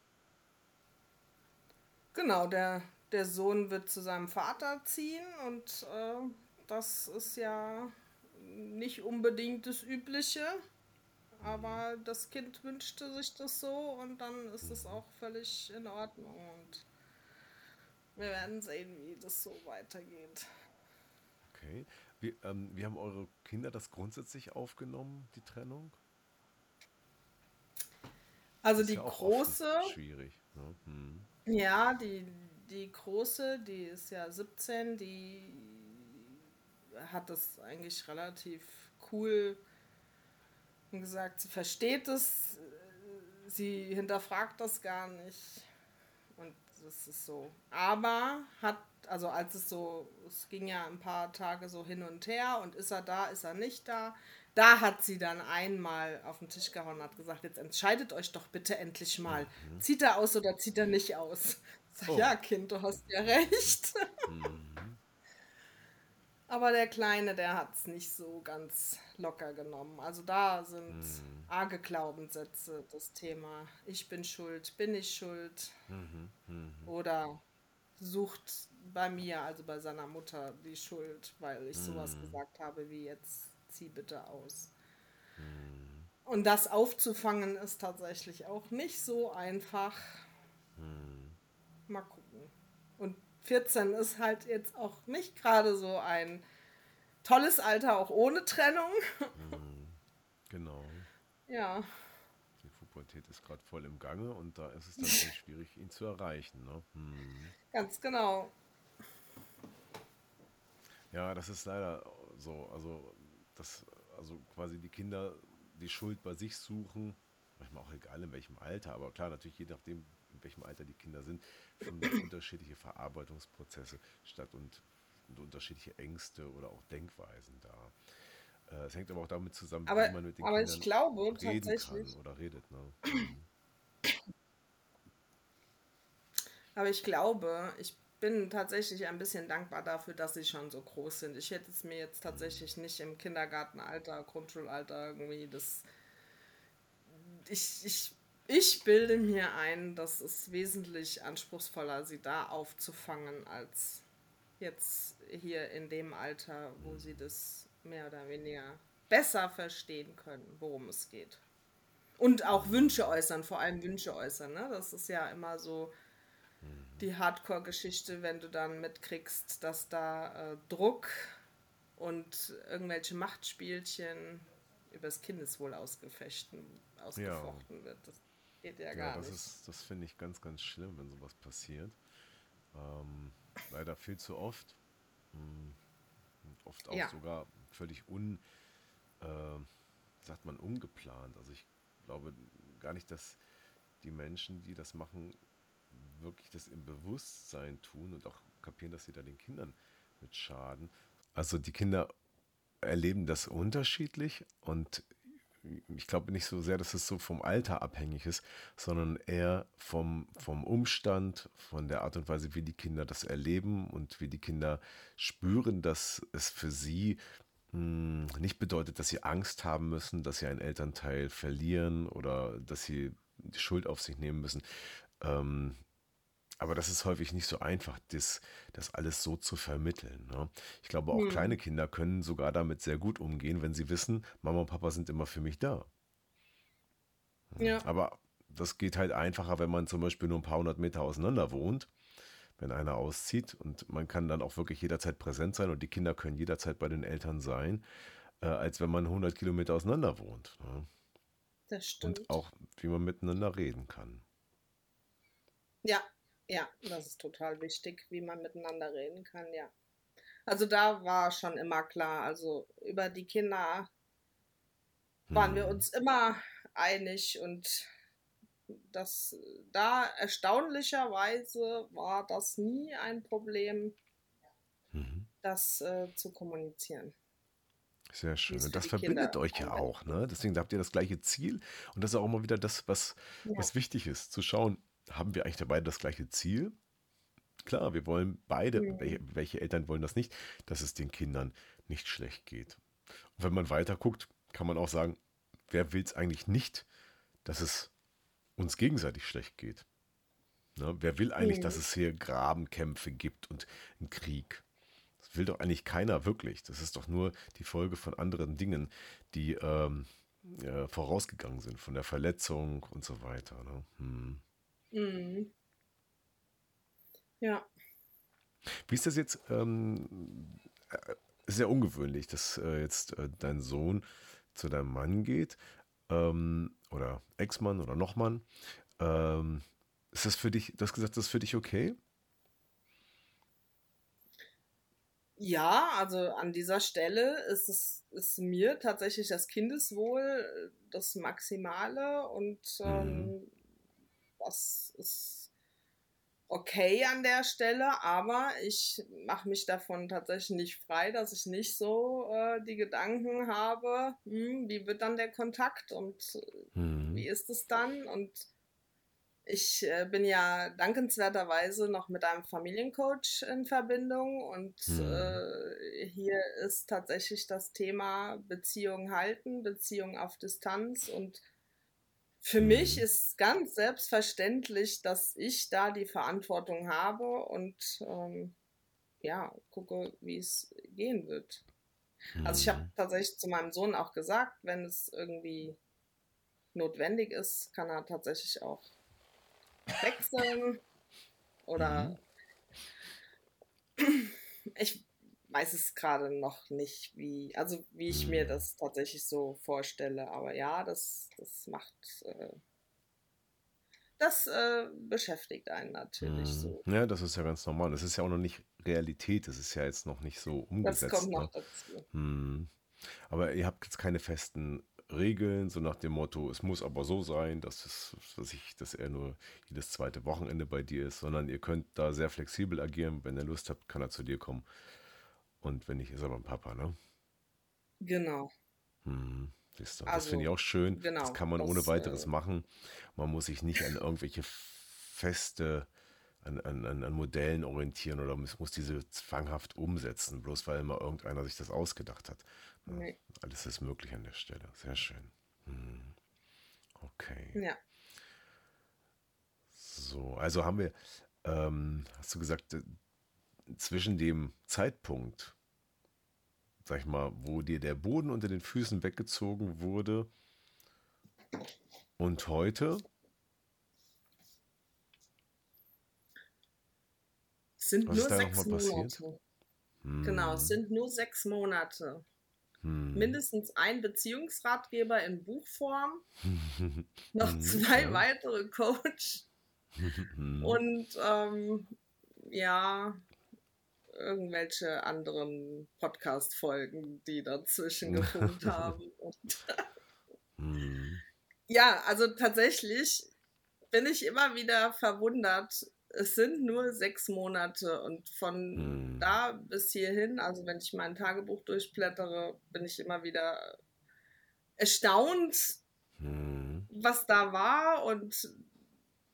Genau, der, der Sohn wird zu seinem Vater ziehen und äh, das ist ja nicht unbedingt das Übliche. Aber das Kind wünschte sich das so und dann ist es auch völlig in Ordnung. Und wir werden sehen, wie das so weitergeht. Okay. Wie, ähm, wie haben eure Kinder das grundsätzlich aufgenommen, die Trennung? Also die ja große, schwierig. Ne? Hm. ja, die, die große, die ist ja 17, die hat das eigentlich relativ cool gesagt, sie versteht es. sie hinterfragt das gar nicht. Und das ist so. Aber hat, also als es so, es ging ja ein paar Tage so hin und her und ist er da, ist er nicht da. Da hat sie dann einmal auf den Tisch gehauen und hat gesagt, jetzt entscheidet euch doch bitte endlich mal. Mhm. Zieht er aus oder zieht er nicht aus? Sag, oh. Ja, Kind, du hast ja recht. Mhm. Aber der Kleine, der hat es nicht so ganz locker genommen. Also da sind mhm. arge Glaubenssätze das Thema. Ich bin schuld, bin ich schuld. Mhm. Mhm. Oder sucht bei mir, also bei seiner Mutter, die Schuld, weil ich sowas mhm. gesagt habe wie jetzt zieh bitte aus. Mhm. Und das aufzufangen ist tatsächlich auch nicht so einfach. Mhm. Mal gucken. Und 14 ist halt jetzt auch nicht gerade so ein tolles Alter, auch ohne Trennung. Mhm. Genau. Ja. Die Pubertät ist gerade voll im Gange und da ist es dann schon schwierig, ihn zu erreichen. Ne? Hm. Ganz genau. Ja, das ist leider so. Also, das, also quasi die Kinder die Schuld bei sich suchen, manchmal auch egal in welchem Alter, aber klar, natürlich je nachdem, in welchem Alter die Kinder sind, finden unterschiedliche Verarbeitungsprozesse statt und, und, unterschiedliche Ängste oder auch Denkweisen da. Äh, es hängt aber auch damit zusammen, aber, wie man mit den aber Kindern ich glaube, reden kann oder redet. Ne? Aber ich glaube, ich bin tatsächlich ein bisschen dankbar dafür, dass sie schon so groß sind. Ich hätte es mir jetzt tatsächlich nicht im Kindergartenalter, Grundschulalter irgendwie das. Ich, ich ich bilde mir ein, dass es wesentlich anspruchsvoller, sie da aufzufangen, als jetzt hier in dem Alter, wo sie das mehr oder weniger besser verstehen können, worum es geht. Und auch Wünsche äußern, vor allem Wünsche äußern. Ne? Das ist ja immer so die Hardcore-Geschichte, wenn du dann mitkriegst, dass da äh, Druck und irgendwelche Machtspielchen übers Kindeswohl ausgefechten, ausgefochten ja. wird. Das Geht ja, ja gar das nicht. Ist, das finde ich ganz, ganz schlimm, wenn sowas passiert. Ähm, leider viel zu oft. Mh, oft auch ja. sogar völlig un, äh, sagt man, ungeplant. Also ich glaube gar nicht, dass die Menschen, die das machen, wirklich das im Bewusstsein tun und auch kapieren, dass sie da den Kindern mit schaden. Also die Kinder erleben das unterschiedlich und ich glaube nicht so sehr, dass es so vom Alter abhängig ist, sondern eher vom, vom Umstand, von der Art und Weise, wie die Kinder das erleben und wie die Kinder spüren, dass es für sie mh, hm, nicht bedeutet, dass sie Angst haben müssen, dass sie einen Elternteil verlieren oder dass sie die Schuld auf sich nehmen müssen. Ähm, aber das ist häufig nicht so einfach, das, das alles so zu vermitteln. Ne? Ich glaube, auch hm. kleine Kinder können sogar damit sehr gut umgehen, wenn sie wissen, Mama und Papa sind immer für mich da. Ja. Aber das geht halt einfacher, wenn man zum Beispiel nur ein paar hundert Meter auseinander wohnt, wenn einer auszieht und man kann dann auch wirklich jederzeit präsent sein und die Kinder können jederzeit bei den Eltern sein, äh, als wenn man 100 Kilometer auseinander wohnt. Ne? Das stimmt. Und auch, wie man miteinander reden kann. Ja, ja, das ist total wichtig, wie man miteinander reden kann, ja. Also da war schon immer klar, also über die Kinder waren wir hm. uns immer einig und das da erstaunlicherweise war das nie ein Problem, mhm. das äh, zu kommunizieren. Sehr schön. Und das verbindet Kinder euch ja auch, ne? Deswegen habt ihr das gleiche Ziel und das ist auch immer wieder das, was, ja. was wichtig ist, zu schauen, haben wir eigentlich dabei das gleiche Ziel? Klar, wir wollen beide, mhm. welche, welche, Eltern wollen das nicht, dass es den Kindern nicht schlecht geht. Und wenn man weiter guckt, kann man auch sagen, wer will es eigentlich nicht, dass es uns gegenseitig schlecht geht? Ne? Wer will eigentlich, mhm. dass es hier Grabenkämpfe gibt und einen Krieg? Das will doch eigentlich keiner wirklich. Das ist doch nur die Folge von anderen Dingen, die ähm, äh, vorausgegangen sind, von der Verletzung und so weiter. Ne? Hm. Mhm. Ja. Wie ist das jetzt? Ähm, äh, ist ja ungewöhnlich, dass äh, jetzt äh, dein Sohn zu deinem Mann geht ähm, oder Ex-Mann oder Nochmann. Ähm, ist das für dich, du hast gesagt, das ist für dich okay? Ja, also an dieser Stelle ist es ist mir tatsächlich das Kindeswohl äh, das Maximale und ähm, Mhm. Das ist okay an der Stelle, aber ich mache mich davon tatsächlich nicht frei, dass ich nicht so äh, die Gedanken habe, hm, wie wird dann der Kontakt und Mhm. wie ist es dann? Und ich äh, bin ja dankenswerterweise noch mit einem Familiencoach in Verbindung und Mhm. äh, hier ist tatsächlich das Thema Beziehung halten, Beziehung auf Distanz und für mich ist ganz selbstverständlich, dass ich da die Verantwortung habe und ähm, ja, gucke, wie es gehen wird. Also ich habe Mhm. tatsächlich zu meinem Sohn auch gesagt, wenn es irgendwie notwendig ist, kann er tatsächlich auch wechseln oder Mhm. ich weiß es gerade noch nicht, wie, also wie ich mir das tatsächlich so vorstelle. Aber ja, das, das macht, äh, das äh, beschäftigt einen natürlich Mhm. so. Ja, das ist ja ganz normal. Das ist ja auch noch nicht Realität. Das ist ja jetzt noch nicht so Das umgesetzt, kommt ne? noch dazu. Mhm. Aber ihr habt jetzt keine festen Regeln, so nach dem Motto, es muss aber so sein, dass, es, dass, ich, dass er nur jedes zweite Wochenende bei dir ist, sondern ihr könnt da sehr flexibel agieren. Wenn er Lust habt, kann er zu dir kommen. Und wenn nicht, ist er beim Papa, ne? Genau. Hm, siehst du, das finde ich Also, auch schön. Das genau. kann man ohne Das, weiteres äh, machen. Man muss sich nicht an irgendwelche feste, an, an, an, Modellen orientieren oder muss, muss diese zwanghaft umsetzen, bloß weil immer irgendeiner sich das ausgedacht hat. Ja, nee. alles ist möglich an der Stelle. Sehr schön. Hm, okay. Ja. So, also haben wir, ähm, hast du gesagt, äh, zwischen dem Zeitpunkt, sag ich mal, wo dir der Boden unter den Füßen weggezogen wurde und heute, Es sind was nur sechs? Monate. Genau, es Hm, sind nur sechs Monate. hm, Mindestens ein Beziehungsratgeber in Buchform, noch hm, zwei ja. weitere Coach Hm, und ähm, ja, irgendwelche anderen Podcast-Folgen, die dazwischen gefunkt haben. Und hm, ja, also tatsächlich bin ich immer wieder verwundert. Es sind nur sechs Monate und von hm, da bis hierhin, also wenn ich mein Tagebuch durchblättere, bin ich immer wieder erstaunt, hm, was da war und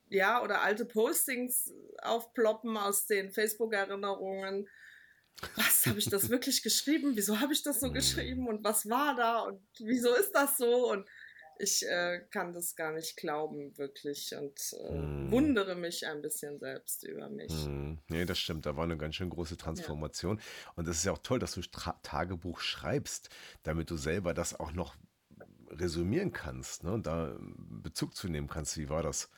ja, oder alte Postings aufploppen aus den Facebook-Erinnerungen. Was habe ich das wirklich geschrieben? Wieso habe ich das so hm, geschrieben? Und was war da? Und wieso ist das so? Und ich äh, kann das gar nicht glauben, wirklich. Und äh, hm. wundere mich ein bisschen selbst über mich. Hm, nee, das stimmt. Da war eine ganz schön große Ja, Transformation. Und das ist ja auch toll, dass du Tra Tagebuch schreibst, damit du selber das auch noch resümieren kannst, ne? Und da Bezug zu nehmen kannst, wie war das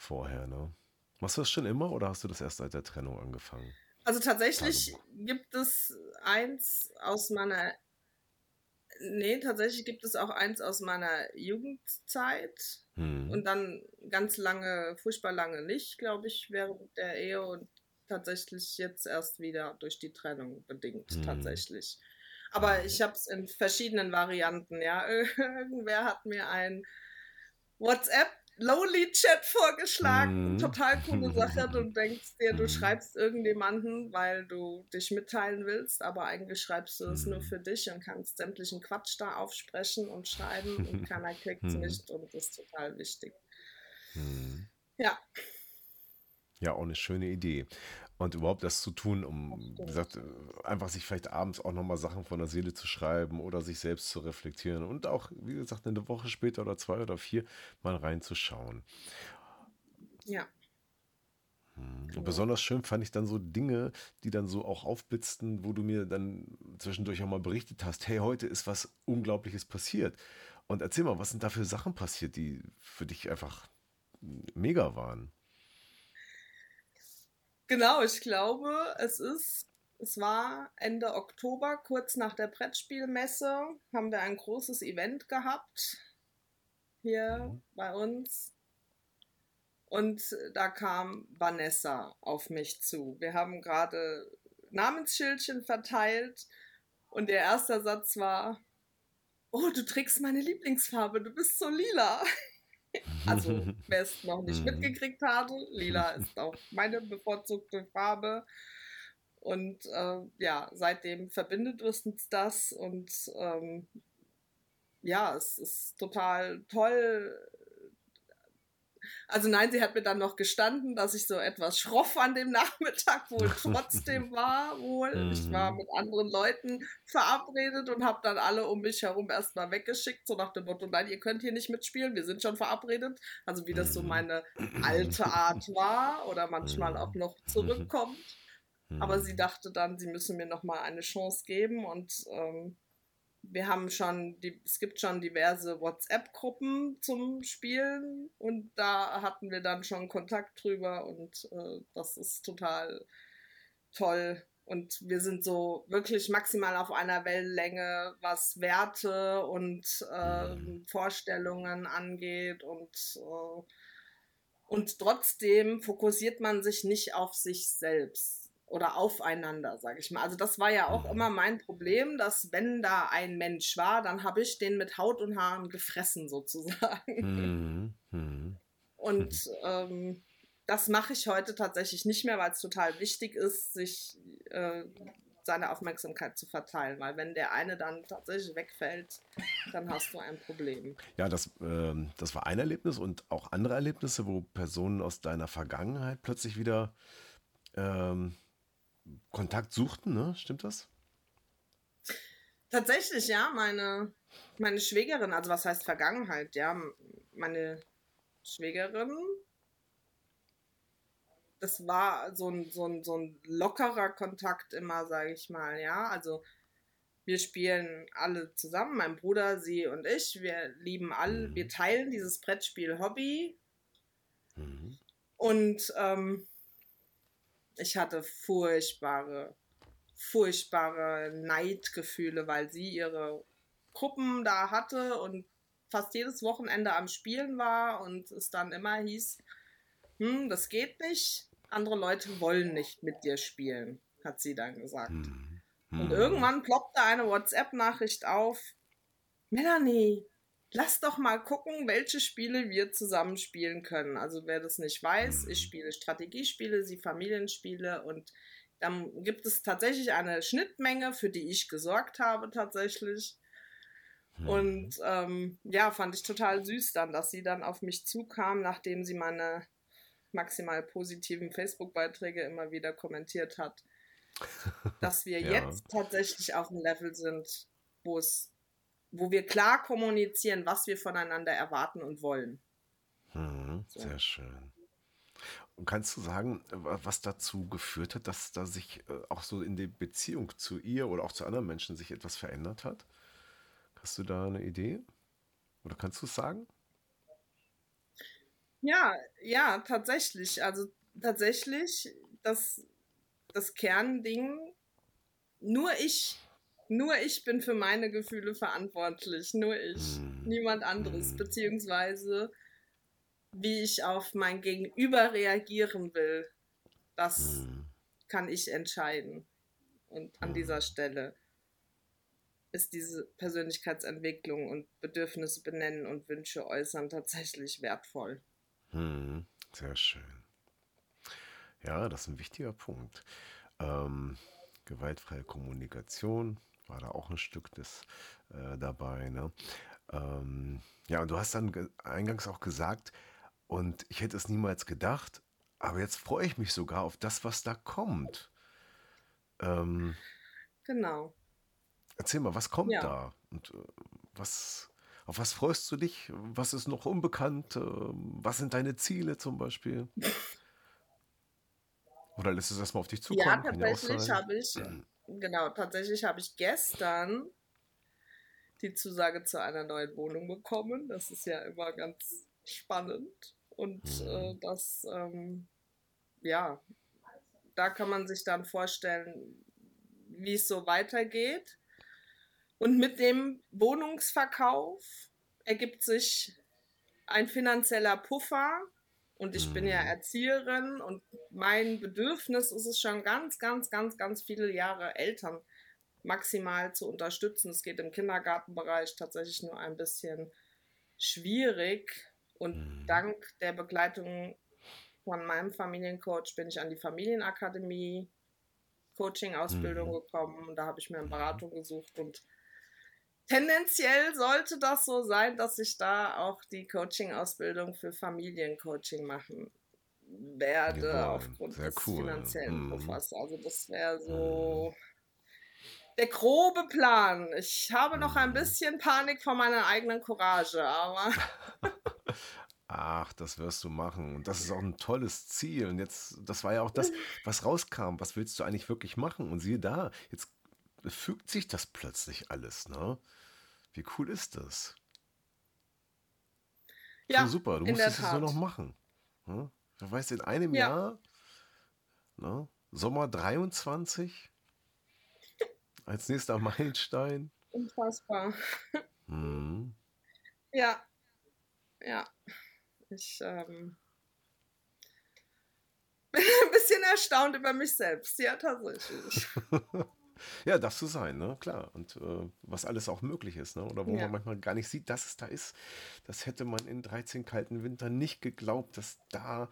vorher, ne? Machst du das schon immer oder hast du das erst seit der Trennung angefangen? Also tatsächlich Tagebuch. gibt es eins aus meiner, nee, tatsächlich gibt es auch eins aus meiner Jugendzeit Hm, und dann ganz lange, furchtbar lange nicht, glaube ich, während der Ehe und tatsächlich jetzt erst wieder durch die Trennung bedingt, hm, tatsächlich. Aber hm, ich habe es in verschiedenen Varianten, ja. Irgendwer hat mir ein WhatsApp Lowly Chat vorgeschlagen. hm, Total coole Sache. Du denkst dir, du hm, schreibst irgendjemanden, weil du dich mitteilen willst, aber eigentlich schreibst du es nur hm, für dich und kannst sämtlichen Quatsch da aufsprechen und schreiben und keiner kriegt es hm, nicht und das ist total wichtig. Ja, Ja, auch eine schöne Idee. Und überhaupt das zu tun, um, wie gesagt, einfach sich vielleicht abends auch nochmal Sachen von der Seele zu schreiben oder sich selbst zu reflektieren und auch, wie gesagt, eine Woche später oder zwei oder vier mal reinzuschauen. Ja, Hm. Und genau. besonders schön fand ich dann so Dinge, die dann so auch aufblitzten, wo du mir dann zwischendurch auch mal berichtet hast, hey, heute ist was Unglaubliches passiert. Und erzähl mal, was sind da für Sachen passiert, die für dich einfach mega waren? Genau, ich glaube, es ist, es war Ende Oktober, kurz nach der Brettspielmesse, haben wir ein großes Event gehabt hier Mhm. bei uns. Und da kam Vanessa auf mich zu. Wir haben gerade Namensschildchen verteilt und der erste Satz war, oh, du trägst meine Lieblingsfarbe, du bist so lila. Also, wer es noch nicht mhm. mitgekriegt hatte, lila ist auch meine bevorzugte Farbe. Und äh, ja, seitdem verbindet uns das und ähm, ja, es ist total toll, also nein, sie hat mir dann noch gestanden, dass ich so etwas schroff an dem Nachmittag wohl trotzdem war. Wohl. Ich war mhm. mit anderen Leuten verabredet und habe dann alle um mich herum erstmal weggeschickt, so nach dem Motto, nein, ihr könnt hier nicht mitspielen, wir sind schon verabredet. Also wie das so mhm. meine alte Art war oder manchmal auch noch mhm. zurückkommt. Aber sie dachte dann, sie müssen mir noch mal eine Chance geben und ähm, wir haben schon, die, es gibt schon diverse WhatsApp-Gruppen zum Spielen und da hatten wir dann schon Kontakt drüber und äh, das ist total toll. Und wir sind so wirklich maximal auf einer Wellenlänge, was Werte und äh, Vorstellungen angeht und äh, und trotzdem fokussiert man sich nicht auf sich selbst oder aufeinander, sage ich mal. Also das war ja auch mhm. immer mein Problem, dass wenn da ein Mensch war, dann habe ich den mit Haut und Haaren gefressen sozusagen. Mhm. Mhm. Und ähm, das mache ich heute tatsächlich nicht mehr, weil es total wichtig ist, sich äh, seine Aufmerksamkeit zu verteilen, weil wenn der eine dann tatsächlich wegfällt, dann hast du ein Problem. Ja, das, äh, das war ein Erlebnis und auch andere Erlebnisse, wo Personen aus deiner Vergangenheit plötzlich wieder ähm, Kontakt suchten, ne? Stimmt das? Tatsächlich, ja. Meine, meine Schwägerin, also was heißt Vergangenheit, ja. Meine Schwägerin, das war so ein, so ein, so ein lockerer Kontakt immer, sage ich mal, ja. Also wir spielen alle zusammen, mein Bruder, sie und ich. Wir lieben alle, mhm. wir teilen dieses Brettspiel-Hobby. Mhm. Und ähm, ich hatte furchtbare, furchtbare Neidgefühle, weil sie ihre Gruppen da hatte und fast jedes Wochenende am Spielen war und es dann immer hieß, hm, das geht nicht, andere Leute wollen nicht mit dir spielen, hat sie dann gesagt. Hm. Hm. Und irgendwann ploppte eine WhatsApp-Nachricht auf, Melanie, lass doch mal gucken, welche Spiele wir zusammen spielen können. Also wer das nicht weiß, ich spiele Strategiespiele, sie Familienspiele und dann gibt es tatsächlich eine Schnittmenge, für die ich gesorgt habe tatsächlich. Mhm. Und ähm, ja, fand ich total süß dann, dass sie dann auf mich zukam, nachdem sie meine maximal positiven Facebook-Beiträge immer wieder kommentiert hat, dass wir ja. jetzt tatsächlich auf einem Level sind, wo es wo wir klar kommunizieren, was wir voneinander erwarten und wollen. Hm, so. Sehr schön. Und kannst du sagen, was dazu geführt hat, dass da sich äh, auch so in der Beziehung zu ihr oder auch zu anderen Menschen sich etwas verändert hat? Hast du da eine Idee? Oder kannst du es sagen? Ja, ja, tatsächlich. Also tatsächlich, das, das Kernding, nur ich nur ich bin für meine Gefühle verantwortlich. Nur ich. Mhm. Niemand anderes. Mhm. Beziehungsweise, wie ich auf mein Gegenüber reagieren will, das mhm. kann ich entscheiden. Und an dieser hm. Stelle ist diese Persönlichkeitsentwicklung und Bedürfnisse benennen und Wünsche äußern tatsächlich wertvoll. Hm. Sehr schön. Ja, das ist ein wichtiger Punkt. Ähm, gewaltfreie Kommunikation, war da auch ein Stück des äh, dabei. Ne? Ähm, ja, und du hast dann eingangs auch gesagt, und ich hätte es niemals gedacht, aber jetzt freue ich mich sogar auf das, was da kommt. Ähm, genau. Erzähl mal, was kommt ja. da? Und äh, was, auf was freust du dich? Was ist noch unbekannt? Äh, was sind deine Ziele zum Beispiel? Oder lässt es erstmal auf dich zukommen? Ja, tatsächlich habe ich genau, tatsächlich habe ich gestern die Zusage zu einer neuen Wohnung bekommen. Das ist ja immer ganz spannend. Und äh, mhm. das, ähm, ja, da kann man sich dann vorstellen, wie es so weitergeht. Und mit dem Wohnungsverkauf ergibt sich ein finanzieller Puffer Und ich bin ja Erzieherin und mein Bedürfnis ist es schon ganz, ganz, ganz, ganz viele Jahre Eltern maximal zu unterstützen. Es geht im Kindergartenbereich tatsächlich nur ein bisschen schwierig. Und mhm. dank der Begleitung von meinem Familiencoach bin ich an die Familienakademie Coaching-Ausbildung mhm. gekommen. Und da habe ich mir eine mhm. Beratung gesucht und tendenziell sollte das so sein, dass ich da auch die Coaching-Ausbildung für Familiencoaching machen werde, ja, aufgrund des cool. finanziellen mhm. Puffers. Also das wäre so mhm. der grobe Plan. Ich habe noch ein mhm. bisschen Panik vor meiner eigenen Courage, aber. Ach, das wirst du machen. Und das ist auch ein tolles Ziel. Und jetzt, das war ja auch das, was rauskam. Was willst du eigentlich wirklich machen? Und siehe da, jetzt fügt sich das plötzlich alles, ne? Wie cool ist das? Ja, so super, du musst es nur noch machen. Hm? Du weißt, in einem ja. Jahr, ne? Sommer 23, als nächster Meilenstein. Unfassbar. Hm. Ja, ja. Ich ähm, bin ein bisschen erstaunt über mich selbst. Ja, tatsächlich. Ja, darf so sein, ne? Klar. Und äh, was alles auch möglich ist, ne? Oder wo ja. man manchmal gar nicht sieht, dass es da ist. Das hätte man in 13 kalten Wintern nicht geglaubt, dass da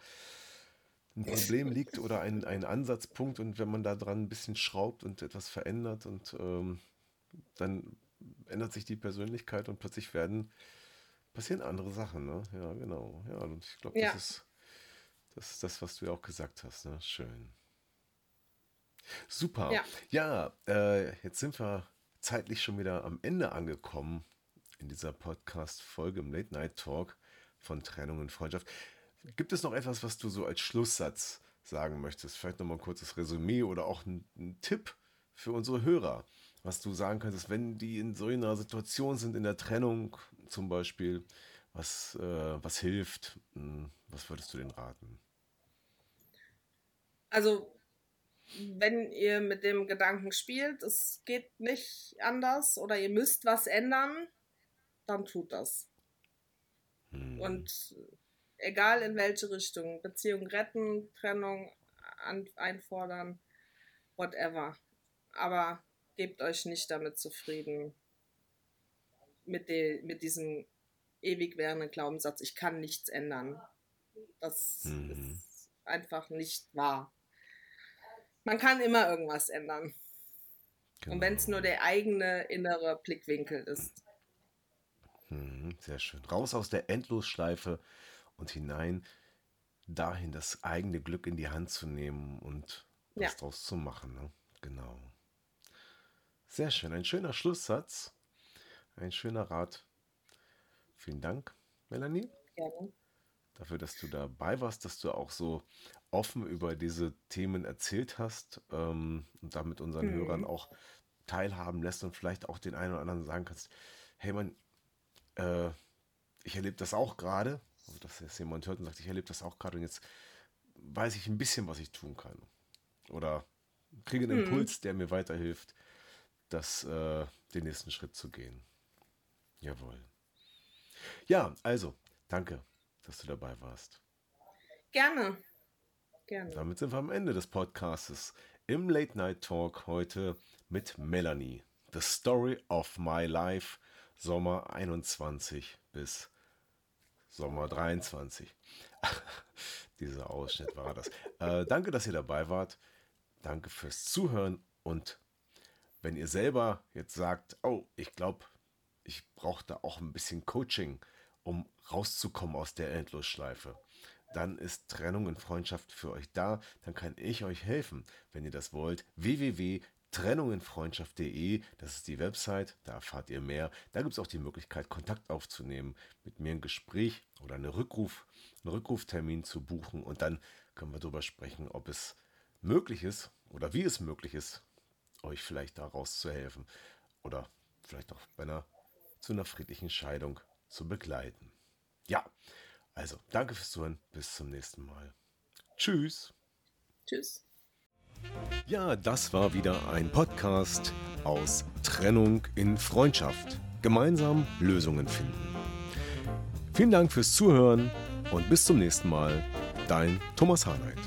ein Problem liegt oder ein, ein Ansatzpunkt. Und wenn man da dran ein bisschen schraubt und etwas verändert und ähm, dann ändert sich die Persönlichkeit und plötzlich werden passieren andere Sachen, ne? Ja, genau. Ja, und ich glaube, ja. das ist das ist das, was du ja auch gesagt hast, ne? Schön. Super. Ja, ja äh, jetzt sind wir zeitlich schon wieder am Ende angekommen in dieser Podcast-Folge im Late Night Talk von Trennung und Freundschaft. Gibt es noch etwas, was du so als Schlusssatz sagen möchtest? Vielleicht nochmal ein kurzes Resümee oder auch ein, ein Tipp für unsere Hörer, was du sagen könntest, wenn die in so einer Situation sind, in der Trennung zum Beispiel, was, äh, was hilft? Hm, was würdest du denen raten? Also wenn ihr mit dem Gedanken spielt, es geht nicht anders oder ihr müsst was ändern, dann tut das. Hm. Und egal in welche Richtung, Beziehung retten, Trennung an, einfordern, whatever. Aber gebt euch nicht damit zufrieden, mit, de, mit diesem ewig währenden Glaubenssatz, ich kann nichts ändern. Das hm. ist einfach nicht wahr man kann immer irgendwas ändern. Genau. Und wenn es nur der eigene innere Blickwinkel ist. Hm, sehr schön. Raus aus der Endlosschleife und hinein dahin, das eigene Glück in die Hand zu nehmen und was ja. draus zu machen. Ne? Genau. Sehr schön. Ein schöner Schlusssatz. Ein schöner Rat. Vielen Dank, Melanie. Gerne. Dafür, dass du dabei warst, dass du auch so offen über diese Themen erzählt hast ähm, und damit unseren mhm. Hörern auch teilhaben lässt und vielleicht auch den einen oder anderen sagen kannst, hey man, äh, ich erlebe das auch gerade, also dass jetzt jemand hört und sagt, ich erlebe das auch gerade und jetzt weiß ich ein bisschen, was ich tun kann. Oder kriege einen mhm. Impuls, der mir weiterhilft, das, äh, den nächsten Schritt zu gehen. Jawohl. Ja, also, danke, dass du dabei warst. Gerne. Gerne. Damit sind wir am Ende des Podcasts im Late Night Talk heute mit Melanie. The Story of My Life, Sommer 21 bis Sommer 23. Dieser Ausschnitt war das. Äh, danke, dass ihr dabei wart. Danke fürs Zuhören. Und wenn ihr selber jetzt sagt, oh, ich glaube, ich brauche da auch ein bisschen Coaching, um rauszukommen aus der Endlosschleife, dann ist Trennung und Freundschaft für euch da. Dann kann ich euch helfen, wenn ihr das wollt. www.trennunginfreundschaft.de, das ist die Website, da erfahrt ihr mehr. Da gibt es auch die Möglichkeit, Kontakt aufzunehmen, mit mir ein Gespräch oder eine Rückruf, einen Rückruftermin zu buchen und dann können wir darüber sprechen, ob es möglich ist oder wie es möglich ist, euch vielleicht daraus zu helfen oder vielleicht auch bei einer, zu einer friedlichen Scheidung zu begleiten. Ja, also, danke fürs Zuhören. Bis zum nächsten Mal. Tschüss. Tschüss. Ja, das war wieder ein Podcast aus Trennung in Freundschaft. Gemeinsam Lösungen finden. Vielen Dank fürs Zuhören und bis zum nächsten Mal. Dein Thomas Harnight.